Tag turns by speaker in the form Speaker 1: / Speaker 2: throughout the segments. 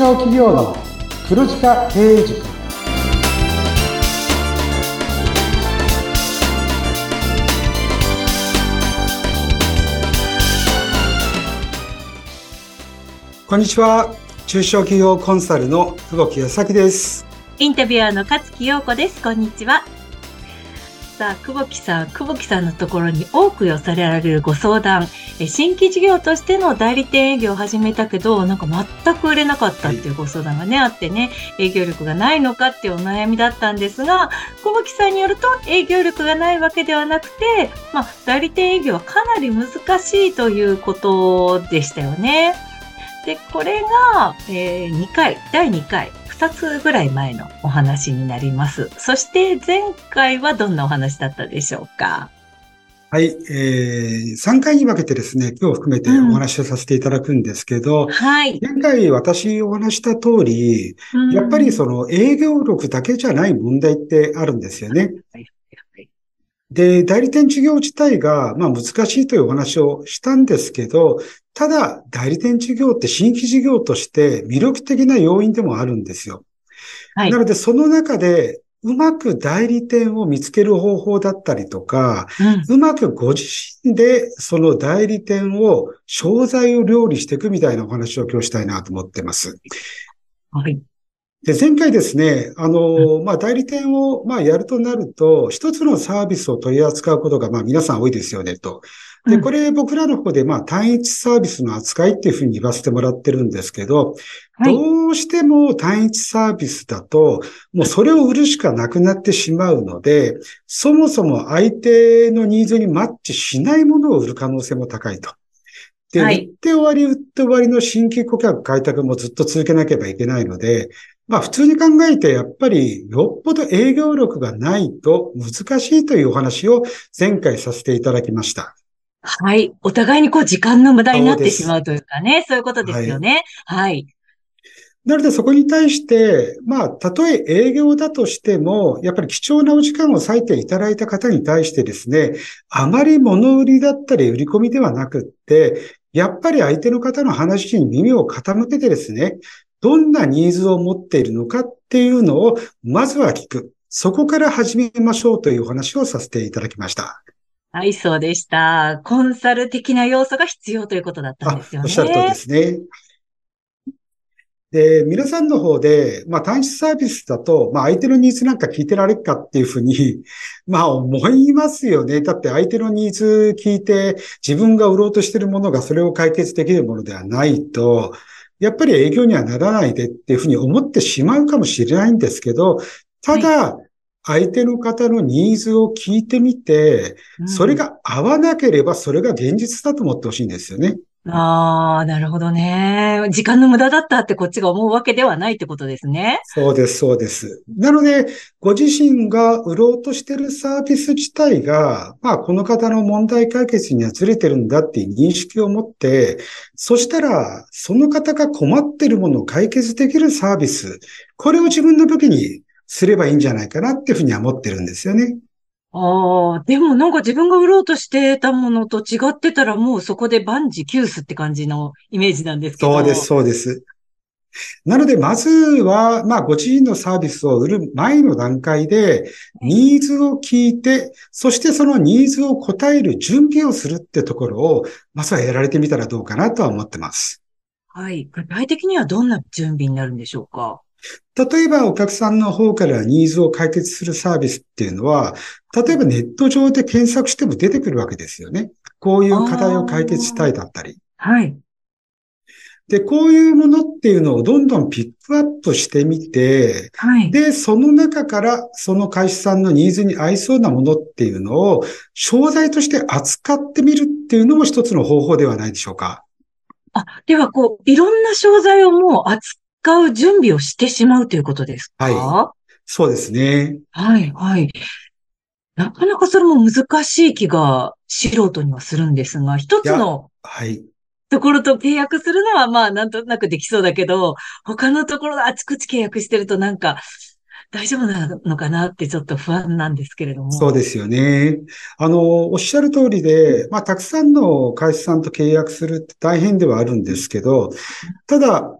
Speaker 1: 小企業の黒字化経営塾。こんにちは。中小企業コンサルの久保木康崎です。
Speaker 2: インタビュアーの勝木陽子です。こんにちはさあ、久保木さん、久保木さんのところに多く寄せられるご相談、え新規事業としての代理店営業を始めたけど、なんか全く売れなかったっていうご相談がね、あってね、営業力がないのかっていうお悩みだったんですが、久保木さんによると営業力がないわけではなくて、まあ、代理店営業はかなり難しいということでしたよね。で、これが、えー、2回、第2回、2つぐらい前のお話になります。そして前回はどんなお話だったでしょうか？
Speaker 1: はい、えー、3回に分けてですね、今日含めてお話をさせていただくんですけど、うん、はい。前回私お話した通り、うん、やっぱりその営業力だけじゃない問題ってあるんですよね。はいで、代理店事業自体が、まあ難しいというお話をしたんですけど、ただ、代理店事業って新規事業として魅力的な要因でもあるんですよ。はい。なので、その中で、うまく代理店を見つける方法だったりとか、うん、うまくご自身でその代理店を、商材を料理していくみたいなお話を今日したいなと思ってます。はい。で、前回ですね、あの、まあ、代理店を、まあ、やるとなると、一つのサービスを取り扱うことが、まあ、皆さん多いですよね、と。で、これ僕らの方で、まあ、単一サービスの扱いっていうふうに言わせてもらってるんですけど、はい、どうしても単一サービスだと、もうそれを売るしかなくなってしまうので、そもそも相手のニーズにマッチしないものを売る可能性も高いと。で、売って終わり、売って終わりの新規顧客開拓もずっと続けなければいけないので、まあ普通に考えてやっぱりよっぽど営業力がないと難しいというお話を前回させていただきました。
Speaker 2: はい。お互いにこう時間の無駄になってしまうというかね、そういうことですよね。はい、はい
Speaker 1: なのでそこに対して、まあ、たとえ営業だとしても、やっぱり貴重なお時間を割いていただいた方に対してですね、あまり物売りだったり売り込みではなくって、やっぱり相手の方の話に耳を傾けてですね、どんなニーズを持っているのかっていうのを、まずは聞く。そこから始めましょうというお話をさせていただきました。
Speaker 2: はい、そうでした。コンサル的な要素が必要ということだったんですよね。
Speaker 1: おっしゃる通りですね。で、皆さんの方で、まあ単一サービスだと、まあ相手のニーズなんか聞いてられるかっていうふうに、まあ思いますよね。だって相手のニーズ聞いて、自分が売ろうとしているものがそれを解決できるものではないと、やっぱり営業にはならないでっていうふうに思ってしまうかもしれないんですけど、ただ、相手の方のニーズを聞いてみて、それが合わなければそれが現実だと思ってほしいんですよね。
Speaker 2: ああ、なるほどね。時間の無駄だったってこっちが思うわけではないってことですね。
Speaker 1: そうです、そうです。なので、ご自身が売ろうとしてるサービス自体が、まあ、この方の問題解決にはずれてるんだっていう認識を持って、そしたら、その方が困ってるものを解決できるサービス、これを自分の時にすればいいんじゃないかなっていうふうには思ってるんですよね。
Speaker 2: ああ、でもなんか自分が売ろうとしてたものと違ってたらもうそこで万事休すって感じのイメージなんですけど。
Speaker 1: そうです、そうです。なので、まずは、まあ、ご自身のサービスを売る前の段階で、ニーズを聞いて、そしてそのニーズを答える準備をするってところを、まずはやられてみたらどうかなとは思ってます。
Speaker 2: はい。具体的にはどんな準備になるんでしょうか？
Speaker 1: 例えばお客さんの方からニーズを解決するサービスっていうのは、例えばネット上で検索しても出てくるわけですよね。こういう課題を解決したいだったり。
Speaker 2: はい。
Speaker 1: で、こういうものっていうのをどんどんピックアップしてみて、はい。で、その中からその会社さんのニーズに合いそうなものっていうのを、商材として扱ってみるっていうのも一つの方法ではないでしょうか。
Speaker 2: あ、ではこう、いろんな商材をもう扱使う準備をしてしまうということですか？
Speaker 1: はい。そうですね。
Speaker 2: はい、はい。なかなかそれも難しい気が素人にはするんですが、一つの、はい。ところと契約するのはまあなんとなくできそうだけど、他のところあちこち契約してるとなんか、大丈夫なのかなってちょっと不安なんですけれども。
Speaker 1: そうですよね。あの、おっしゃる通りで、まあ、たくさんの会社さんと契約するって大変ではあるんですけど、ただ、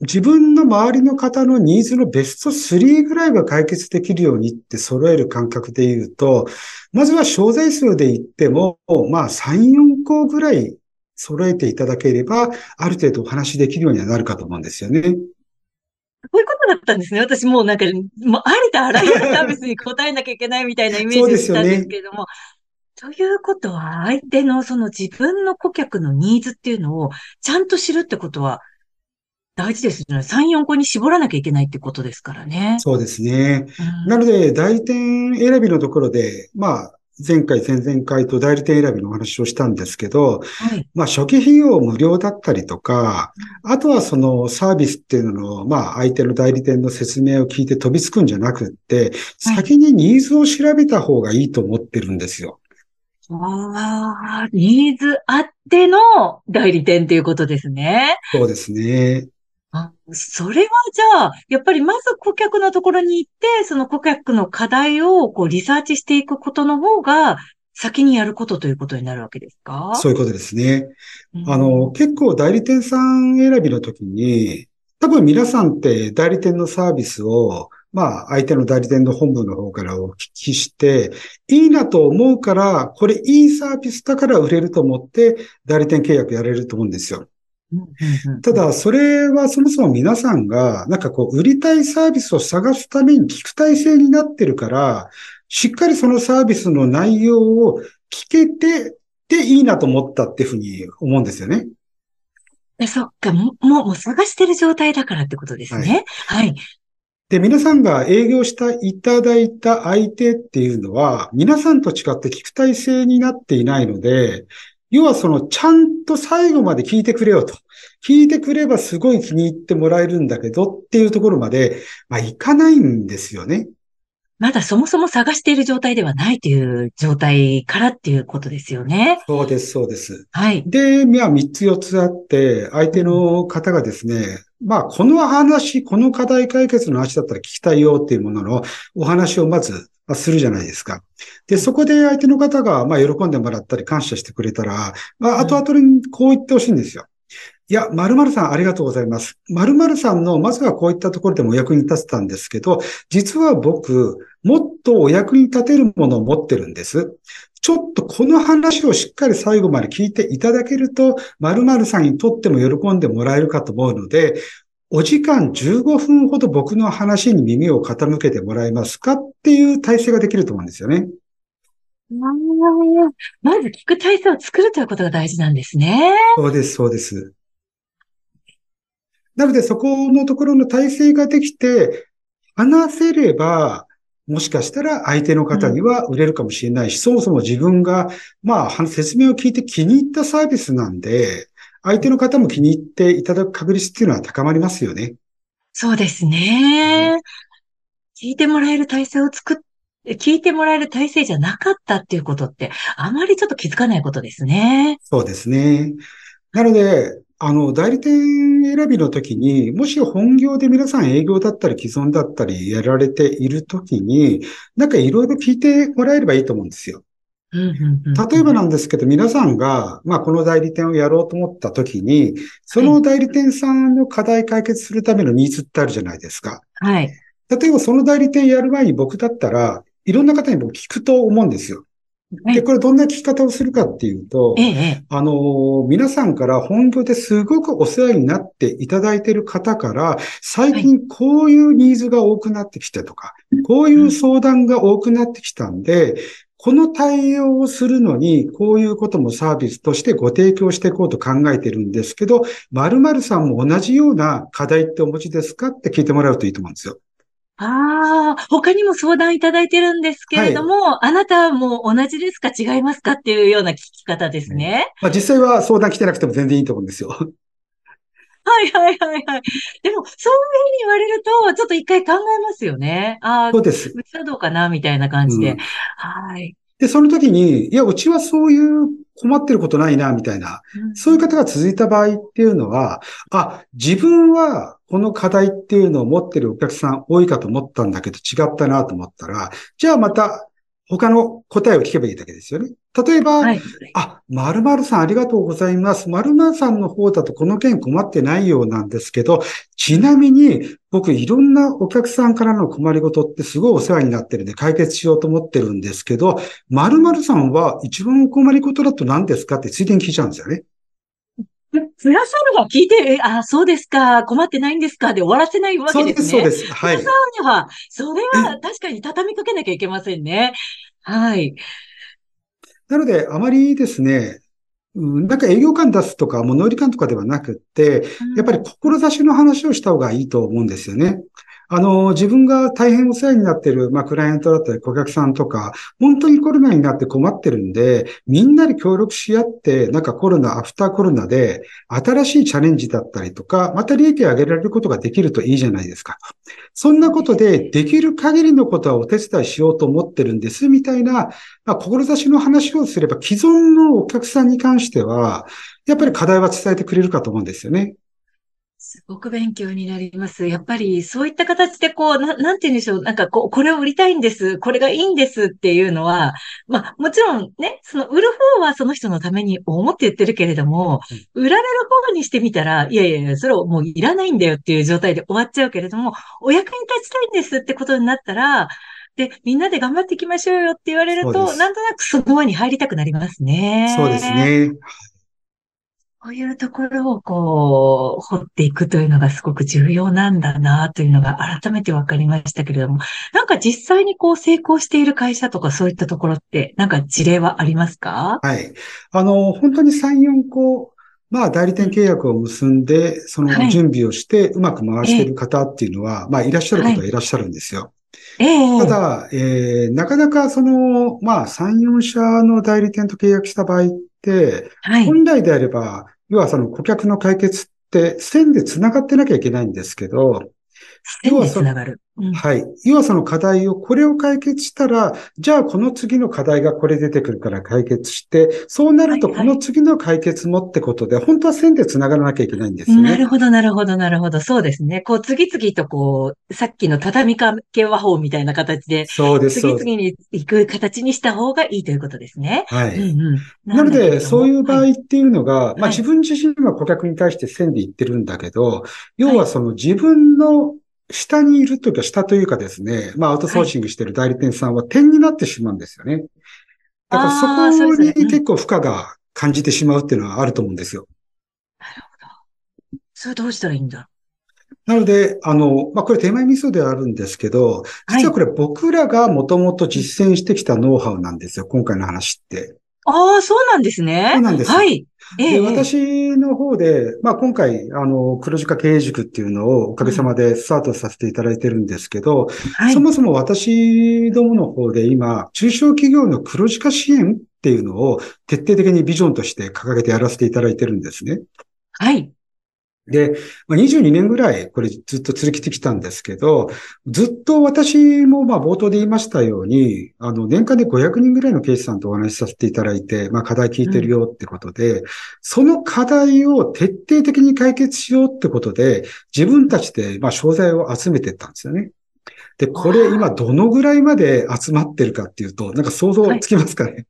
Speaker 1: 自分の周りの方のニーズのベスト3ぐらいは解決できるようにって揃える感覚で言うと、まずは商材数で言っても、まあ3、4個ぐらい揃えていただければ、ある程度お話できるようにはなるかと思うんですよね。こう
Speaker 2: いうことだったんですね。私もうなんか、もうありとあらゆるサービスに答えなきゃいけないみたいなイメージしたんですけれども。ということは、相手のその自分の顧客のニーズっていうのをちゃんと知るってことは、大事ですね。3、4個に絞らなきゃいけないってことですからね。
Speaker 1: そうですね。うん、なので、代理店選びのところで、まあ、前回、前々回と代理店選びのお話をしたんですけど、はい、まあ初期費用無料だったりとか、あとはそのサービスっていうのの、まあ相手の代理店の説明を聞いて飛びつくんじゃなくって、先にニーズを調べた方がいいと思ってるんですよ。
Speaker 2: ああ、ニーズあっての代理店っていうことですね。
Speaker 1: そうですね。
Speaker 2: あ、それはじゃあ、やっぱりまず顧客のところに行って、その顧客の課題をこうリサーチしていくことの方が、先にやることということになるわけですか？
Speaker 1: そういうことですね。あの、結構代理店さん選びの時に、多分皆さんって代理店のサービスを、まあ、相手の代理店の本部の方からお聞きして、いいなと思うから、これいいサービスだから売れると思って、代理店契約やれると思うんですよ。ただ、それはそもそも皆さんが、なんかこう、売りたいサービスを探すために聞く体制になってるから、しっかりそのサービスの内容を聞けて、でいいなと思ったっていうふうに思うんですよね。
Speaker 2: そっか、もう、もう探してる状態だからってことですね。はい。はい、
Speaker 1: で、皆さんが営業したいただいた相手っていうのは、皆さんと違って聞く体制になっていないので、要はその、ちゃんと最後まで聞いてくれよと。聞いてくればすごい気に入ってもらえるんだけどっていうところまで、まあ、いかないんですよね。
Speaker 2: まだそもそも探している状態ではないという状態からっていうことですよね。
Speaker 1: そうです、そうです。
Speaker 2: はい。
Speaker 1: で、まあ、3つ4つあって、相手の方がですね、まあ、この話、この課題解決の話だったら聞きたいよっていうもののお話をまずするじゃないですか。で、そこで相手の方が、まあ、喜んでもらったり感謝してくれたら、まあ、後々にこう言ってほしいんですよ。いや、〇〇さんありがとうございます。〇〇さんの、まずはこういったところでもお役に立てたんですけど、実は僕、もっとお役に立てるものを持ってるんです。ちょっとこの話をしっかり最後まで聞いていただけると、〇〇さんにとっても喜んでもらえるかと思うので、お時間15分ほど僕の話に耳を傾けてもらえますかっていう体制ができると思うんですよね。
Speaker 2: まず聞く体制を作るということが大事なんですね。
Speaker 1: そうです、そうです。なので、そこのところの体制ができて、話せれば、もしかしたら相手の方には売れるかもしれないし、うん、そもそも自分が、まあ、説明を聞いて気に入ったサービスなんで、相手の方も気に入っていただく確率っていうのは高まりますよね。
Speaker 2: そうですね。うん、聞いてもらえる体制を作っ聞いてもらえる体制じゃなかったっていうことって、あまりちょっと気づかないことですね。
Speaker 1: そうですね。なので、あの、代理店選びの時に、もし本業で皆さん営業だったり既存だったりやられている時に、なんかいろいろ聞いてもらえればいいと思うんですよ。例えばなんですけど、皆さんが、まあ、この代理店をやろうと思った時に、その代理店さんの課題解決するためのニーズってあるじゃないですか。
Speaker 2: はい。
Speaker 1: 例えばその代理店やる前に僕だったら、いろんな方に僕聞くと思うんですよ。で、これどんな聞き方をするかっていうと、
Speaker 2: ええ、
Speaker 1: あの、皆さんから本業ですごくお世話になっていただいている方から、最近こういうニーズが多くなってきてとか、こういう相談が多くなってきたんで、この対応をするのに、こういうこともサービスとしてご提供していこうと考えてるんですけど、〇〇さんも同じような課題ってお持ちですかって聞いてもらうといいと思うんですよ。
Speaker 2: ああ、他にも相談いただいてるんですけれども、はい、あなたも同じですか？違いますか？っていうような聞き方ですね。
Speaker 1: まあ、実際は相談来てなくても全然いいと思うんですよ。
Speaker 2: はいはいはいはい。でも、そういうふうに言われると、ちょっと一回考えますよね。ああ、
Speaker 1: そうです。
Speaker 2: うちはどうかな？みたいな感じで。うん、はい。
Speaker 1: で、その時に、いや、うちはそういう困ってることないな、みたいな、そういう方が続いた場合っていうのは、あ、自分はこの課題っていうのを持ってるお客さん多いかと思ったんだけど違ったなと思ったら、じゃあまた他の答えを聞けばいいだけですよね。例えば、はい、あ、〇〇さんありがとうございます。〇〇さんの方だとこの件困ってないようなんですけど、ちなみに僕いろんなお客さんからの困りごとってすごいお世話になってるんで解決しようと思ってるんですけど、〇〇さんは一番お困りごとだと何ですかってついでに聞いちゃうんですよね。
Speaker 2: プラさんが聞いて、あ、そうですか、困ってないんですかで終わらせないわけですね。
Speaker 1: そうです、そうです。はい。
Speaker 2: プラさんには、それは確かに畳みかけなきゃいけませんね。はい。
Speaker 1: なので、あまりですね、うん、なんか営業感出すとか、物売り感とかではなくって、やっぱり志の話をした方がいいと思うんですよね。あの、自分が大変お世話になっている、まあ、クライアントだったり、顧客さんとか、本当にコロナになって困ってるんで、みんなで協力し合って、なんかコロナ、アフターコロナで、新しいチャレンジだったりとか、また利益を上げられることができるといいじゃないですか。そんなことで、できる限りのことはお手伝いしようと思ってるんです、みたいな、まあ、志の話をすれば、既存のお客さんに関しては、やっぱり課題は伝えてくれるかと思うんですよね。
Speaker 2: すごく勉強になります。やっぱりそういった形でこう、ななんて言うんでしょう。なんかこう、これを売りたいんです。これがいいんですっていうのは、まあもちろんね、その売る方はその人のために思って言ってるけれども、売られる方にしてみたら、いやいやいや、それをもういらないんだよっていう状態で終わっちゃうけれども、お役に立ちたいんですってことになったら、で、みんなで頑張っていきましょうよって言われると、なんとなくその輪に入りたくなりますね。
Speaker 1: そうですね。
Speaker 2: こういうところをこう、掘っていくというのがすごく重要なんだなというのが改めて分かりましたけれども、なんか実際にこう成功している会社とかそういったところって、なんか事例はありますか？
Speaker 1: はい。あの、本当に3、4個、まあ、代理店契約を結んで、その準備をしてうまく回している方っていうのは、はい、まあ、いらっしゃる方はい。らっしゃるんですよ。
Speaker 2: ええ、
Speaker 1: ただ、えー、なかなかその、まあ、3、4社の代理店と契約した場合っ、はい、本来であれば、要はその顧客の解決って線で繋がってなきゃいけないんですけど、
Speaker 2: 要はその、うん、
Speaker 1: はい。要はその課題を、これを解決したら、じゃあこの次の課題がこれ出てくるから解決して、そうなるとこの次の解決もってことで、はいはい、本当は線で繋がらなきゃいけないんですね。
Speaker 2: なるほど、なるほど、なるほど。そうですね。こう、次々とこう、さっきの畳みかけ和法みたいな形で、
Speaker 1: そうです。
Speaker 2: 次々に行く形にした方がいいということですね。
Speaker 1: はい。うんうん、なので、そういう場合っていうのが、はい、まあ自分自身は顧客に対して線で言ってるんだけど、要はその自分の下にいるというか、下というかですね、まあ、アウトソーシングしている代理店さんは点になってしまうんですよね。だからそこに結構負荷が感じてしまうっていうのはあると思うんですよ。
Speaker 2: なるほど。それどうしたらいいんだ
Speaker 1: なので、あの、まあ、これ手前味噌ではあるんですけど、実はこれ僕らがもともと実践してきたノウハウなんですよ、今回の話って。
Speaker 2: ああ、そうなんですね。
Speaker 1: そうなんです。
Speaker 2: はい。
Speaker 1: で、私の方で、まあ今回、あの、黒字化経営塾っていうのをおかげさまでスタートさせていただいてるんですけど、はい、そもそも私どもの方で今、中小企業の黒字化支援っていうのを徹底的にビジョンとして掲げてやらせていただいてるんですね。
Speaker 2: はい。
Speaker 1: で、22年ぐらいこれずっと続けてきたんですけど、ずっと私もまあ冒頭で言いましたように、あの年間で500人ぐらいの経営者さんとお話しさせていただいて、まあ課題聞いてるよってことで、うん、その課題を徹底的に解決しようってことで、自分たちでまあ商材を集めていったんですよね。で、これ今どのぐらいまで集まってるかっていうと、なんか想像つきますかね、はい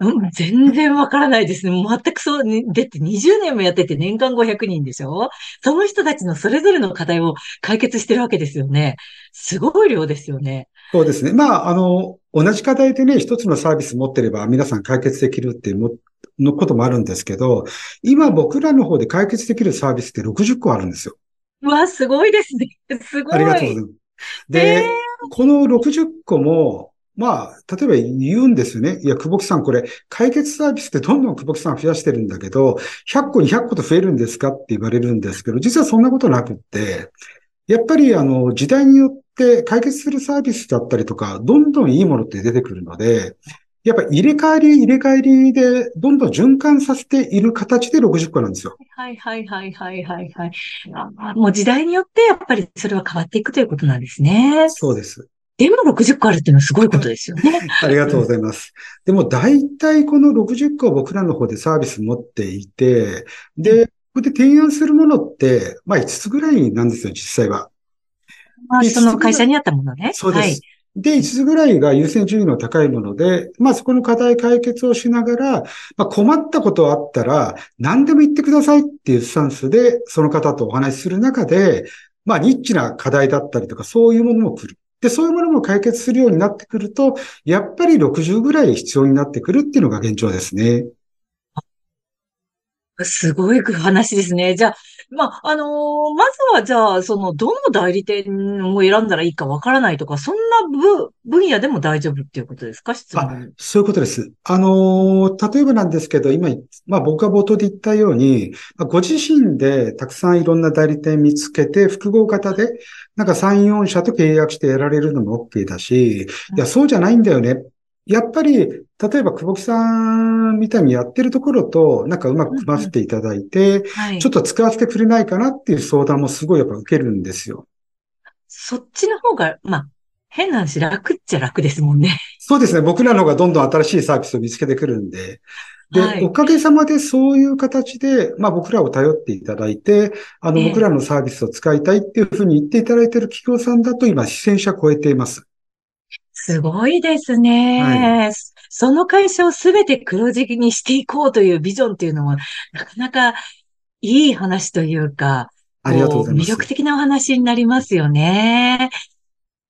Speaker 2: うん、全然わからないですね。全くそう、ね、でって20年もやってて年間500人でしょ？その人たちのそれぞれの課題を解決してるわけですよね。すごい量ですよね。
Speaker 1: そうですね。まあ、あの、同じ課題でね、一つのサービス持ってれば皆さん解決できるっていうものこともあるんですけど、今僕らの方で解決できるサービスって60個あるんですよ。
Speaker 2: うわ、すごいですね。すごい。
Speaker 1: ありがとうございます。で、えー、この60個も、まあ、例えば言うんですよね。いや、久保木さん、これ、解決サービスってどんどん久保木さん増やしてるんだけど、100個、200個と増えるんですかって言われるんですけど、実はそんなことなくって、やっぱり、あの、時代によって解決するサービスだったりとか、どんどんいいものって出てくるので、やっぱ入れ替えり、入れ替えりで、どんどん循環させている形で60個なんですよ。
Speaker 2: はいはいはいはいはいはい。もう時代によってやっぱりそれは変わっていくということなんですね。
Speaker 1: そうです。
Speaker 2: でも60個あるっていうのはすごいことですよね。
Speaker 1: ありがとうございます。でも大体この60個を僕らの方でサービス持っていて、で、こで提案するものって、まあ5つぐらいなんですよ、実際は。
Speaker 2: まあ、その会社にあったものね。
Speaker 1: そうです。はいで、5つぐらいが優先順位の高いもので、まあそこの課題解決をしながら、まあ困ったことあったら何でも言ってくださいっていうスタンスでその方とお話しする中で、まあニッチな課題だったりとかそういうものも来る。で、そういうものも解決するようになってくると、やっぱり60ぐらい必要になってくるっていうのが現状ですね。
Speaker 2: すごい話ですね。じゃあ、まあ、あのー、まずはじゃあ、その、どの代理店を選んだらいいかわからないとか、そんな部、分野でも大丈夫っていうことですか？質問。
Speaker 1: あ、そういうことです。あのー、例えばなんですけど、今、まあ僕が冒頭で言ったように、ご自身でたくさんいろんな代理店見つけて、複合型で、なんか3、4社と契約してやられるのも OK だし、いや、そうじゃないんだよね。やっぱり、例えば久保木さんみたいにやってるところと、なんかうまく組ませていただいて、はい、ちょっと使わせてくれないかなっていう相談もすごいやっぱ受けるんですよ。
Speaker 2: そっちの方が、まあ、変な話楽っちゃ楽ですもんね。
Speaker 1: そうですね。僕らの方がどんどん新しいサービスを見つけてくるんで。で、はい、おかげさまでそういう形で、まあ僕らを頼っていただいて、あの、僕らのサービスを使いたいっていうふうに言っていただいている企業さんだと今、視線者超えています。
Speaker 2: すごいですね。はい、その会社をすべて黒字にしていこうというビジョンっていうのは、なかなかいい話というか、
Speaker 1: ありがとうございま
Speaker 2: す。魅力的なお話になりますよね。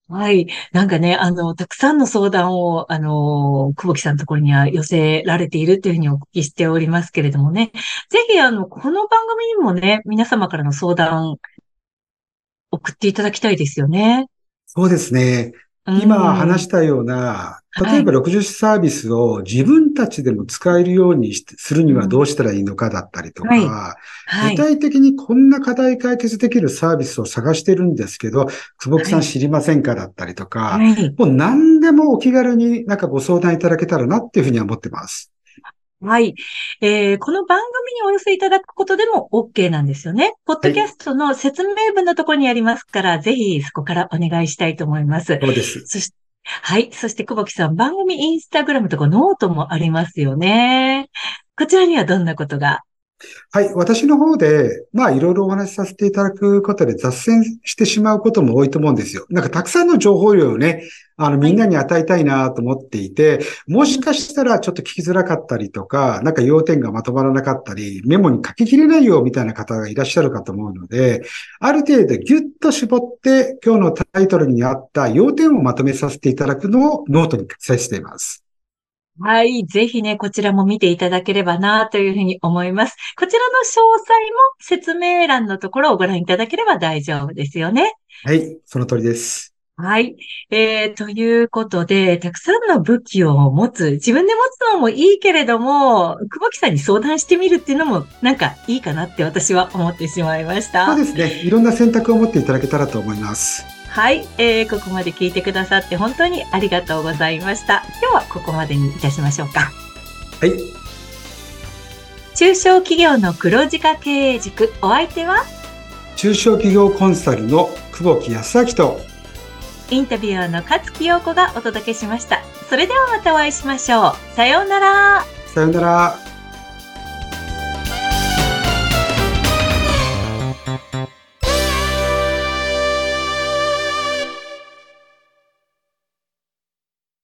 Speaker 2: はい。なんかね、あの、たくさんの相談を、あの、久保木さんのところには寄せられているというふうにお聞きしておりますけれどもね。ぜひ、あの、この番組にもね、皆様からの相談、送っていただきたいですよね。
Speaker 1: そうですね。今話したような、例えば60サービスを自分たちでも使えるようにするにはどうしたらいいのかだったりとか、はい。はい、具体的にこんな課題解決できるサービスを探してるんですけど、久保木さん知りませんかだったりとか、はい、もう何でもお気軽になんかご相談いただけたらなっていうふうには思ってます。
Speaker 2: はい。えー、この番組にお寄せいただくことでも OK なんですよね。ポッドキャストの説明文のところにありますから、はい、ぜひそこからお願いしたいと思います。
Speaker 1: そうです。
Speaker 2: そして、はい。そして、久保木さん、番組インスタグラムとかノートもありますよね。こちらにはどんなことが
Speaker 1: はい。私の方で、まあ、いろいろお話しさせていただくことで雑線してしまうことも多いと思うんですよ。なんかたくさんの情報量をね、あの、みんなに与えたいなと思っていて、もしかしたらちょっと聞きづらかったりとか、なんか要点がまとまらなかったり、メモに書ききれないよみたいな方がいらっしゃるかと思うので、ある程度ギュッと絞って今日のタイトルにあった要点をまとめさせていただくのをノートに記載しています。
Speaker 2: はい。ぜひね、こちらも見ていただければなというふうに思います。こちらの詳細も説明欄のところをご覧いただければ大丈夫ですよね。
Speaker 1: はい。その通りです。
Speaker 2: はい。えー、ということで、たくさんの武器を持つ、自分で持つのもいいけれども、久保木さんに相談してみるっていうのも、なんかいいかなって私は思ってしまいました。
Speaker 1: そうですね。いろんな選択を持っていただけたらと思います。
Speaker 2: はい、えー、ここまで聞いてくださって本当にありがとうございました。今日はここまでにいたしましょうか。
Speaker 1: はい。
Speaker 2: 中小企業の黒字化経営塾、お相手は？
Speaker 1: 中小企業コンサルの久保木康明と
Speaker 2: インタビュアーの勝木陽子がお届けしました。それではまたお会いしましょう。さようなら。
Speaker 1: さようなら。